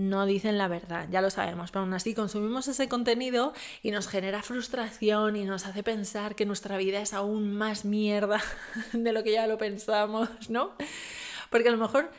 no dicen la verdad, ya lo sabemos, pero aún así consumimos ese contenido y nos genera frustración y nos hace pensar que nuestra vida es aún más mierda de lo que ya lo pensamos, ¿no? Porque a lo mejor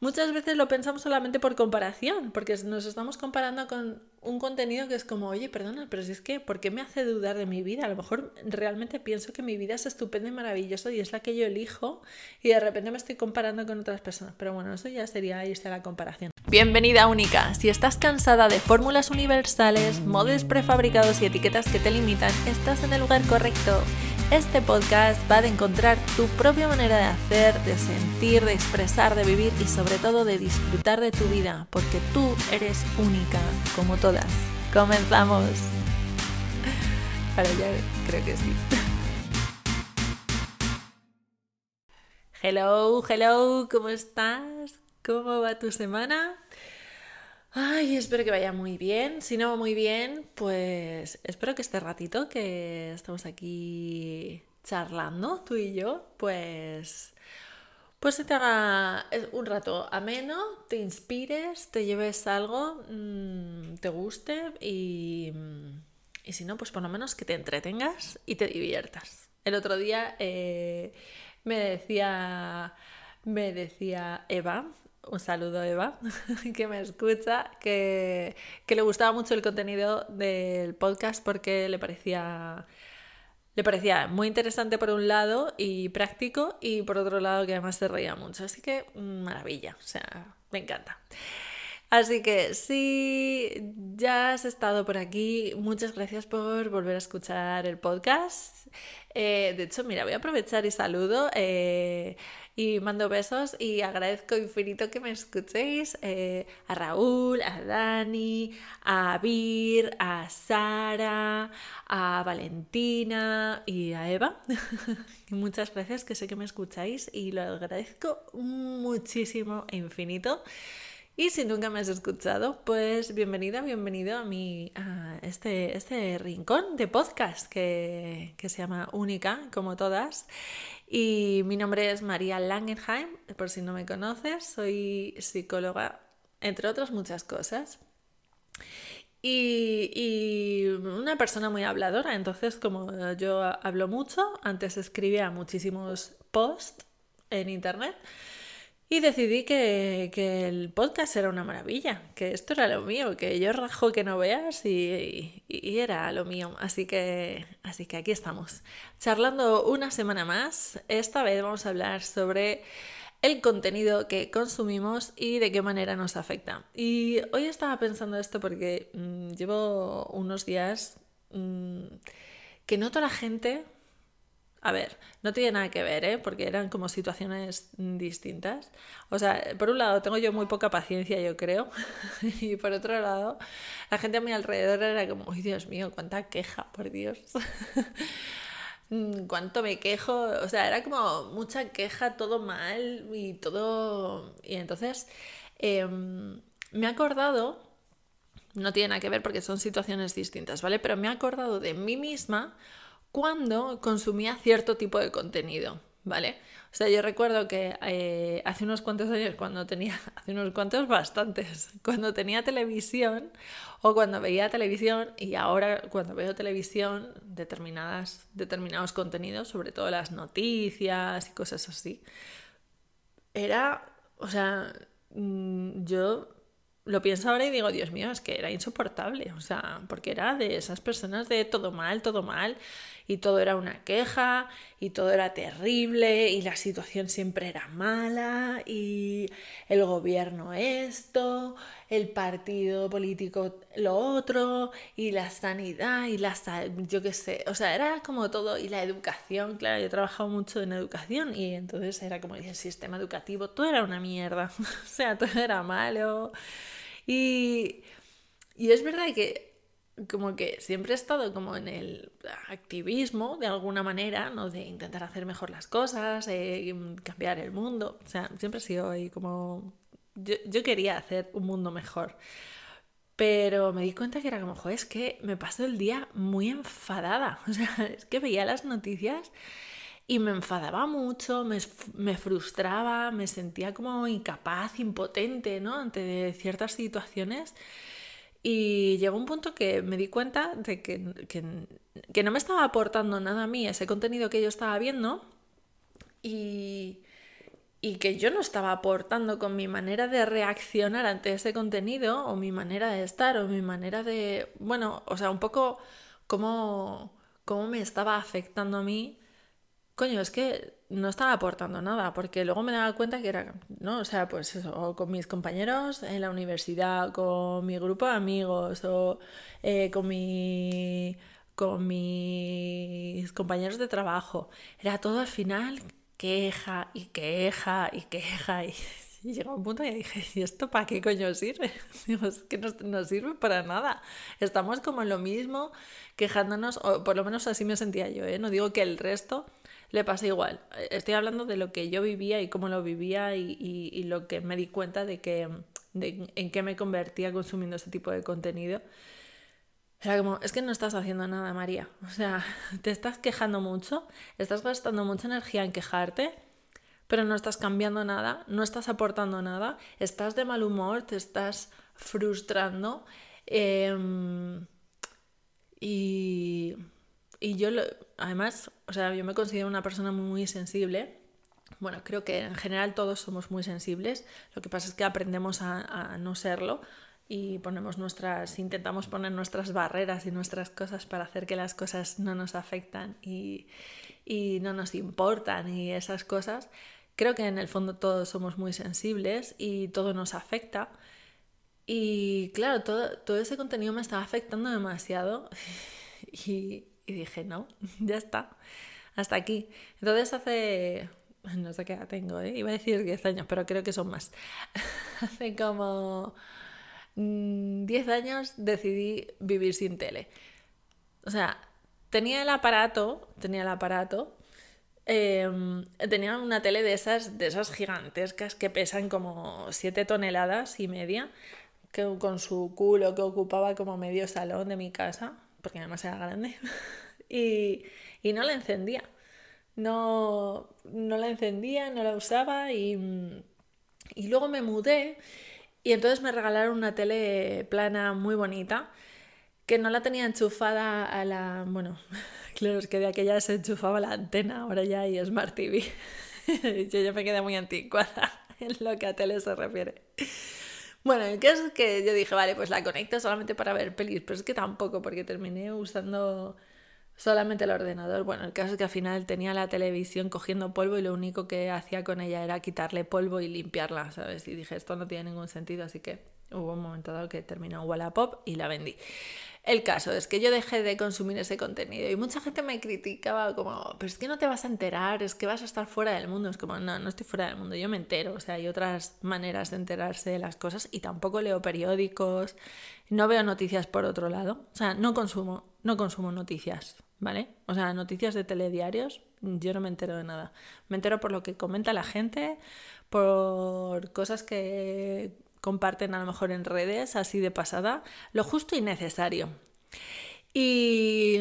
muchas veces lo pensamos solamente por comparación, porque nos estamos comparando con un contenido que es como, oye, perdona, pero si es que, ¿por qué me hace dudar de mi vida? A lo mejor realmente pienso que mi vida es estupenda y maravillosa y es la que yo elijo y de repente me estoy comparando con otras personas. Pero bueno, eso ya sería irse a la comparación. Bienvenida única. Si estás cansada de fórmulas universales, modos prefabricados y etiquetas que te limitan, estás en el lugar correcto. Este podcast va a encontrar tu propia manera de hacer, de sentir, de expresar, de vivir y sobre todo de disfrutar de tu vida, porque tú eres única, como todas. Comenzamos. Para ya creo que sí. Hello, hello, ¿cómo estás? ¿Cómo va tu semana? Ay, espero que vaya muy bien. Si no va muy bien, pues espero que este ratito que estamos aquí charlando, tú y yo, pues, pues se te haga un rato ameno, te inspires, te lleves algo, mm, te guste y, y, si no, pues por lo menos que te entretengas y te diviertas. El otro día eh, me decía, me decía Eva, un saludo Eva, que me escucha, que, le gustaba mucho el contenido del podcast porque le parecía, le parecía muy interesante por un lado y práctico y por otro lado que además se reía mucho. Así que maravilla, o sea, me encanta. Así que si ya has estado por aquí, muchas gracias por volver a escuchar el podcast. Eh, de hecho, mira, voy a aprovechar y saludo. Eh, y mando besos y agradezco infinito que me escuchéis eh, a Raúl, a Dani, a Vir, a Sara, a Valentina y a Eva. Muchas gracias que sé que me escucháis y lo agradezco muchísimo e infinito. Y si nunca me has escuchado, pues bienvenida, bienvenido a, mi, este, este rincón de podcast que, que se llama Única, como todas. Y mi nombre es María Langenheim, por si no me conoces, soy psicóloga, entre otras muchas cosas. Y, una persona muy habladora, entonces como yo hablo mucho, antes escribía muchísimos posts en internet y decidí que, el podcast era una maravilla, que esto era lo mío, que yo rajo que no veas y, era lo mío. Así que, así que aquí estamos, charlando una semana más. Esta vez vamos a hablar sobre el contenido que consumimos y de qué manera nos afecta. Y hoy estaba pensando esto porque mm, llevo unos días mm, que noto la gente a ver, no tiene nada que ver, ¿eh? porque eran como situaciones distintas. O sea, por un lado tengo yo muy poca paciencia, yo creo, y por otro lado, la gente a mi alrededor era como, ¡ay, Dios mío, cuánta queja, por Dios! Mm, cuánto me quejo, o sea, era como mucha queja, todo mal y todo... Y entonces em, me he acordado, no tiene nada que ver porque son situaciones distintas, ¿vale? Pero me he acordado de mí misma cuando consumía cierto tipo de contenido, ¿vale? O sea, yo recuerdo que eh, hace unos cuantos años, cuando tenía, hace unos cuantos bastantes, cuando tenía televisión o cuando veía televisión y ahora cuando veo televisión, determinadas, determinados contenidos, sobre todo las noticias y cosas así, era, o sea, mm, yo lo pienso ahora y digo, Dios mío, es que era insoportable, o sea, porque era de esas personas de todo mal, todo mal, y todo era una queja, y todo era terrible, y la situación siempre era mala, y el gobierno esto, el partido político lo otro, y la sanidad, y la yo qué sé, o sea, era como todo, y la educación, claro, yo he trabajado mucho en educación, y entonces era como el sistema educativo, todo era una mierda, o sea, todo era malo. Y, es verdad que como que siempre he estado como en el activismo de alguna manera, ¿no? De intentar hacer mejor las cosas, eh, cambiar el mundo. O sea, siempre he sido ahí como... Yo, quería hacer un mundo mejor. Pero me di cuenta que era como, joder, es que me paso el día muy enfadada. O sea, es que veía las noticias y me enfadaba mucho, me, me, frustraba, me sentía como incapaz, impotente, ¿no? Ante ciertas situaciones. Y llegó un punto que me di cuenta de que, que, no me estaba aportando nada a mí ese contenido que yo estaba viendo y, y que yo no estaba aportando con mi manera de reaccionar ante ese contenido o mi manera de estar o mi manera de, bueno, o sea, un poco cómo, cómo me estaba afectando a mí. Coño, es que no estaba aportando nada, porque luego me daba cuenta que era, ¿no? O sea, pues eso, o con mis compañeros en la universidad, con mi grupo de amigos, o eh, con mi con mis compañeros de trabajo. Era todo al final queja y queja y queja y, llegó un punto y dije, ¿y esto para qué coño sirve? Digo, es que no, sirve para nada. Estamos como en lo mismo, quejándonos, o por lo menos así me sentía yo, ¿eh? No digo que el resto le pasa igual. Estoy hablando de lo que yo vivía y cómo lo vivía y, lo que me di cuenta de que en qué me convertía consumiendo ese tipo de contenido. Era como, es que no estás haciendo nada, María. O sea, te estás quejando mucho, estás gastando mucha energía en quejarte, pero no estás cambiando nada, no estás aportando nada, estás de mal humor, te estás frustrando. Em, y, y yo, además, o sea, yo me considero una persona muy, sensible. Bueno, creo que en general todos somos muy sensibles. Lo que pasa es que aprendemos a, no serlo y ponemos nuestras, intentamos poner nuestras barreras y nuestras cosas para hacer que las cosas no nos afectan y, y no nos importan y esas cosas. Creo que en el fondo todos somos muy sensibles y todo nos afecta. Y claro, todo, todo ese contenido me estaba afectando demasiado y, y dije, no, ya está, hasta aquí. Entonces hace, no sé qué edad tengo, ¿eh? iba a decir 10 años, pero creo que son más. hace como 10 mm, años decidí vivir sin tele. O sea, tenía el aparato, tenía el aparato, em, tenía una tele de esas, de esas gigantescas que pesan como 7 toneladas y media, que, con su culo que ocupaba como medio salón de mi casa porque además era grande, y, y, no la encendía. No, no la encendía, no la usaba y, y luego me mudé y entonces me regalaron una tele plana muy bonita que no la tenía enchufada a la... Bueno, claro, es que de aquella se enchufaba la antena, ahora ya hay Smart TV. Yo ya me quedé muy anticuada en lo que a tele se refiere. Bueno, el caso es que yo dije, vale, pues la conecto solamente para ver pelis, pero es que tampoco, porque terminé usando solamente el ordenador. Bueno, el caso es que al final tenía la televisión cogiendo polvo y lo único que hacía con ella era quitarle polvo y limpiarla, ¿sabes? Y dije, esto no tiene ningún sentido, así que hubo un momento dado que terminó Wallapop y la vendí. El caso es que yo dejé de consumir ese contenido y mucha gente me criticaba como, pero es que no te vas a enterar, es que vas a estar fuera del mundo. Es como, no, no estoy fuera del mundo, yo me entero. O sea, hay otras maneras de enterarse de las cosas y tampoco leo periódicos, no veo noticias por otro lado. O sea, no consumo, no consumo noticias, ¿vale? O sea, noticias de telediarios, yo no me entero de nada. Me entero por lo que comenta la gente, por cosas que comparten a lo mejor en redes, así de pasada, lo justo y necesario. Y,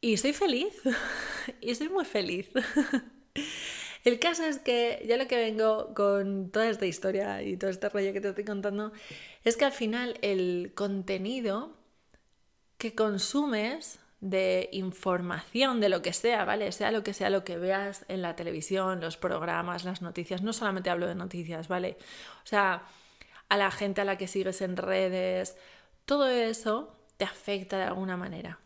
y soy feliz, y soy muy feliz. El caso es que ya lo que vengo con toda esta historia y todo este rollo que te estoy contando es que al final el contenido que consumes de información, de lo que sea, ¿vale? Sea lo que sea lo que veas en la televisión, los programas, las noticias, no solamente hablo de noticias, ¿vale? O sea, a la gente a la que sigues en redes, todo eso te afecta de alguna manera,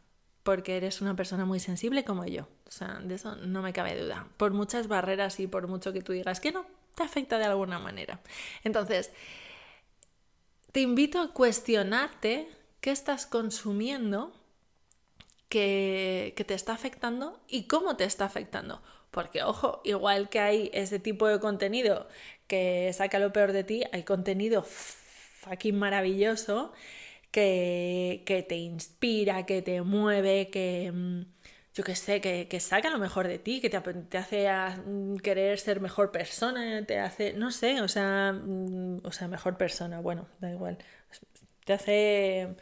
porque eres una persona muy sensible como yo. O sea, de eso no me cabe duda. Por muchas barreras y por mucho que tú digas que no, te afecta de alguna manera. Entonces, te invito a cuestionarte qué estás consumiendo que, que, te está afectando y cómo te está afectando. Porque, ojo, igual que hay ese tipo de contenido que saca lo peor de ti, hay contenido fucking maravilloso que, que te inspira, que te mueve, que mm, yo qué sé, que, que, saca lo mejor de ti, que te, te hace mm, querer ser mejor persona, te hace, no sé, o sea, mm, o sea, mejor persona, bueno, da igual, te hace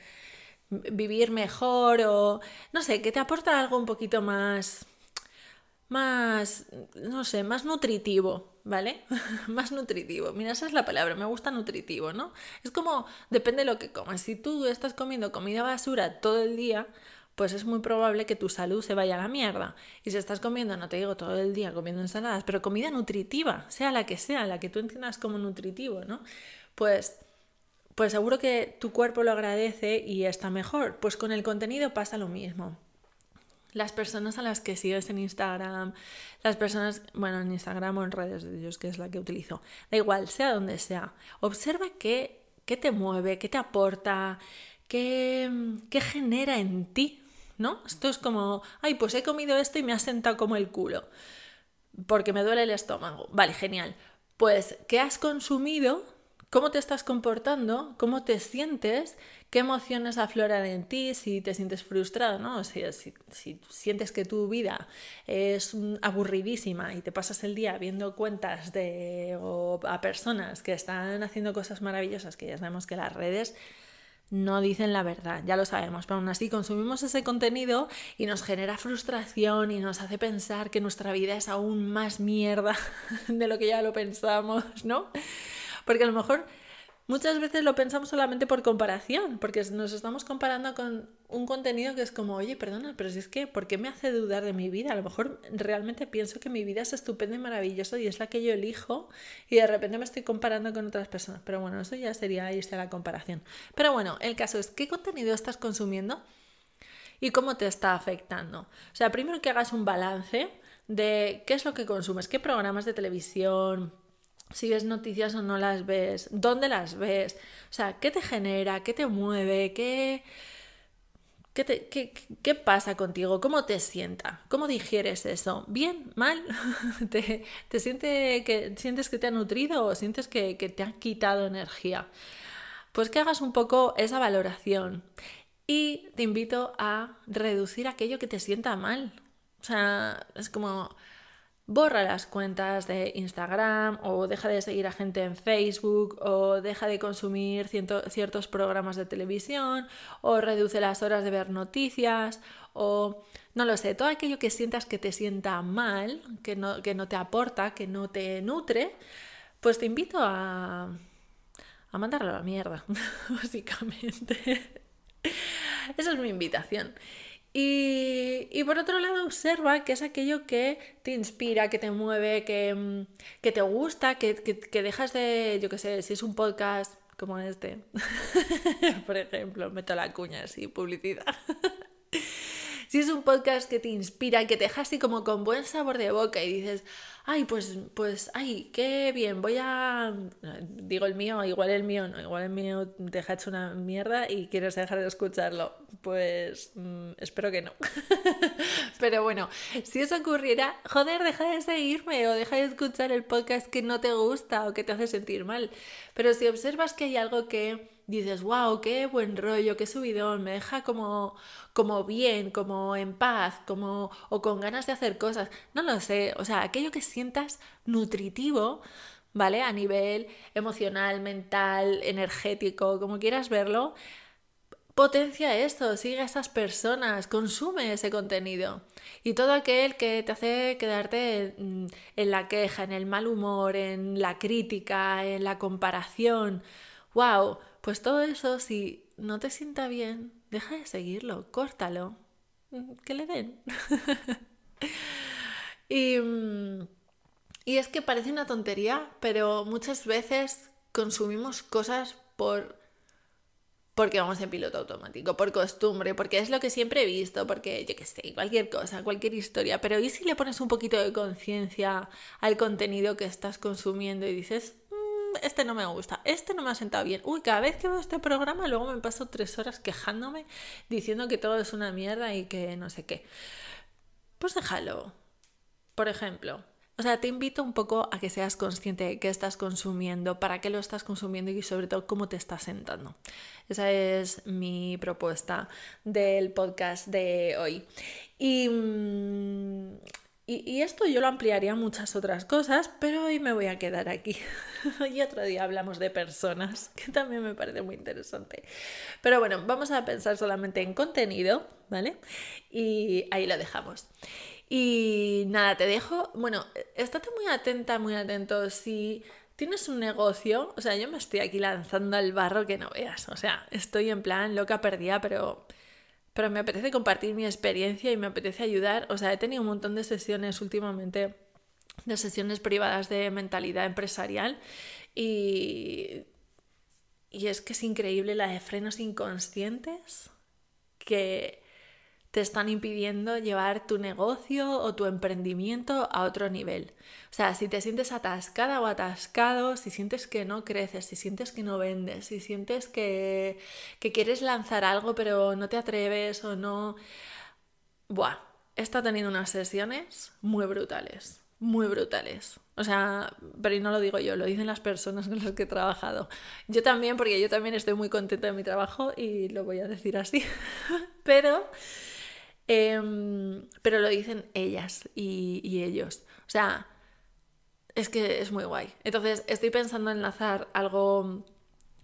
vivir mejor o, no sé, que te aporta algo un poquito más más, no sé, más nutritivo, ¿vale? más nutritivo. Mira, esa es la palabra, me gusta nutritivo, ¿no? Es como, depende de lo que comas. Si tú estás comiendo comida basura todo el día, pues es muy probable que tu salud se vaya a la mierda. Y si estás comiendo, no te digo todo el día comiendo ensaladas, pero comida nutritiva, sea la que sea, la que tú entiendas como nutritivo, ¿no? Pues, pues seguro que tu cuerpo lo agradece y está mejor. Pues con el contenido pasa lo mismo. Las personas a las que sigues en Instagram, las personas, bueno, en Instagram o en redes de Dios, que es la que utilizo, da igual, sea donde sea, observa qué, qué te mueve, qué te aporta, qué, qué genera en ti ¿no? Esto es como, ay, pues he comido esto y me ha sentado como el culo, porque me duele el estómago. Vale, genial. Pues, ¿qué has consumido? ¿Cómo te estás comportando? ¿Cómo te sientes? ¿Qué emociones afloran en ti? Si te sientes frustrado, ¿no? Si, si, sientes que tu vida es aburridísima y te pasas el día viendo cuentas de a personas que están haciendo cosas maravillosas, que ya sabemos que las redes no dicen la verdad, ya lo sabemos, pero aún así consumimos ese contenido y nos genera frustración y nos hace pensar que nuestra vida es aún más mierda de lo que ya lo pensamos, ¿no? Porque a lo mejor Muchas veces lo pensamos solamente por comparación, porque nos estamos comparando con un contenido que es como, oye, perdona, pero si es que, ¿por qué me hace dudar de mi vida? A lo mejor realmente pienso que mi vida es estupenda y maravillosa y es la que yo elijo y de repente me estoy comparando con otras personas. Pero bueno, eso ya sería irse a la comparación. Pero bueno, el caso es, ¿qué contenido estás consumiendo? y cómo te está afectando. O sea, primero que hagas un balance de qué es lo que consumes, qué programas de televisión, si ves noticias o no las ves, dónde las ves, o sea, qué te genera, qué te mueve, qué, qué, te, qué, qué pasa contigo, cómo te sienta, cómo digieres eso, bien, mal, ¿Te, te siente que, sientes que te ha nutrido o sientes que, que te ha quitado energía. Pues que hagas un poco esa valoración. Y te invito a reducir aquello que te sienta mal. O sea, es como borra las cuentas de Instagram o deja de seguir a gente en Facebook o deja de consumir ciertos programas de televisión o reduce las horas de ver noticias o no lo sé, todo aquello que sientas que te sienta mal, que no, que no te aporta, que no te nutre, pues te invito a, a mandarlo a la mierda, básicamente. Esa es mi invitación. Y, por otro lado, observa que es aquello que te inspira, que te mueve, que, mm, te gusta, que, que, dejas de, yo qué sé, si es un podcast como este, por ejemplo, meto la cuña así, publicidad. si es un podcast que te inspira, que te deja así como con buen sabor de boca y dices, ay, pues, pues, ay, qué bien, voy a, digo el mío, igual el mío no, igual el mío te deja hecho una mierda y quieres dejar de escucharlo, pues mm, espero que no. Pero bueno, si eso ocurriera, joder, deja de seguirme o deja de escuchar el podcast que no te gusta o que te hace sentir mal. Pero si observas que hay algo que dices, wow, qué buen rollo, qué subidón, me deja como, como bien, como en paz, como, o con ganas de hacer cosas. No lo sé, o sea, aquello que sientas nutritivo, ¿vale? A nivel emocional, mental, energético, como quieras verlo, potencia esto, sigue a esas personas, consume ese contenido. Y todo aquel que te hace quedarte en, en la queja, en el mal humor, en la crítica, en la comparación, wow, pues todo eso, si no te sienta bien, deja de seguirlo, córtalo, que le den. y, mm, y es que parece una tontería, pero muchas veces consumimos cosas por porque vamos en piloto automático, por costumbre, porque es lo que siempre he visto, porque yo qué sé, cualquier cosa, cualquier historia, pero ¿y si le pones un poquito de conciencia al contenido que estás consumiendo y dices, este no me gusta, este no me ha sentado bien. Uy, cada vez que veo este programa luego me paso tres horas quejándome diciendo que todo es una mierda y que no sé qué. Pues déjalo. Por ejemplo, o sea, te invito un poco a que seas consciente de qué estás consumiendo, para qué lo estás consumiendo y sobre todo cómo te estás sentando. Esa es mi propuesta del podcast de hoy. Y y, esto yo lo ampliaría muchas otras cosas, pero hoy me voy a quedar aquí. y otro día hablamos de personas, que también me parece muy interesante. Pero bueno, vamos a pensar solamente en contenido, ¿vale? Y ahí lo dejamos. Y nada, te dejo. Bueno, estate muy atenta, muy atento. Si tienes un negocio, o sea, yo me estoy aquí lanzando al barro que no veas. O sea, estoy en plan loca perdida, pero, pero me apetece compartir mi experiencia y me apetece ayudar. O sea, he tenido un montón de sesiones últimamente, de sesiones privadas de mentalidad empresarial y, y es que es increíble la de frenos inconscientes que te están impidiendo llevar tu negocio o tu emprendimiento a otro nivel. O sea, si te sientes atascada o atascado, si sientes que no creces, si sientes que no vendes, si sientes que, que quieres lanzar algo pero no te atreves o no... Buah, está teniendo unas sesiones muy brutales, muy brutales. O sea, pero no lo digo yo, lo dicen las personas con las que he trabajado. Yo también, porque yo también estoy muy contenta de mi trabajo y lo voy a decir así. pero Em, pero lo dicen ellas y, ellos. O sea, es que es muy guay. Entonces, estoy pensando en enlazar algo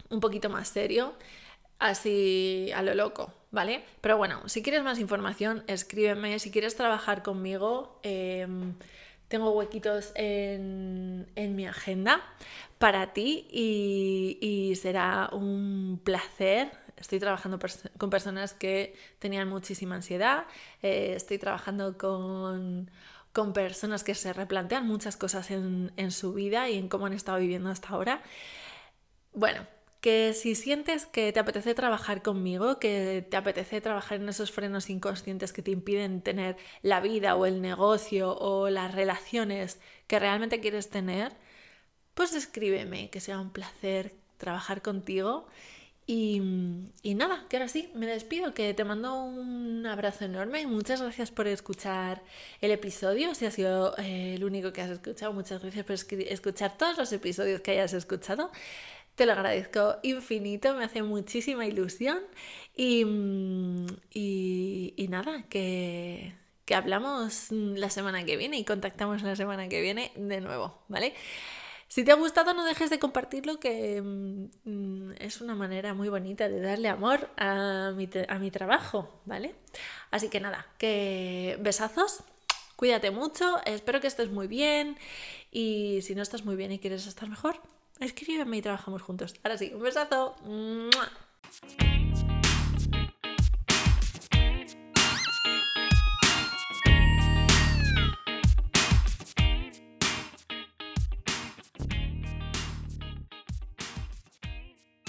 un poquito más serio, así a lo loco, ¿vale? Pero bueno, si quieres más información, escríbeme. Si quieres trabajar conmigo, em, tengo huequitos en, mi agenda para ti y será un placer estoy trabajando con personas que tenían muchísima ansiedad, eh, estoy trabajando con, personas que se replantean muchas cosas en, su vida y en cómo han estado viviendo hasta ahora. Bueno, que si sientes que te apetece trabajar conmigo, que te apetece trabajar en esos frenos inconscientes que te impiden tener la vida o el negocio o las relaciones que realmente quieres tener, pues escríbeme, que sea un placer trabajar contigo y, nada, que ahora sí, me despido, que te mando un abrazo enorme. Muchas gracias por escuchar el episodio. Si ha sido eh, el único que has escuchado, muchas gracias por escuchar todos los episodios que hayas escuchado. Te lo agradezco infinito, me hace muchísima ilusión. Y, y, nada, que, que hablamos la semana que viene y contactamos la semana que viene de nuevo, ¿vale? Si te ha gustado, no dejes de compartirlo, que mm, es una manera muy bonita de darle amor a mi, a mi trabajo, ¿vale? Así que nada, que besazos, cuídate mucho, espero que estés muy bien y si no estás muy bien y quieres estar mejor, escríbeme y trabajamos juntos. Ahora sí, un besazo.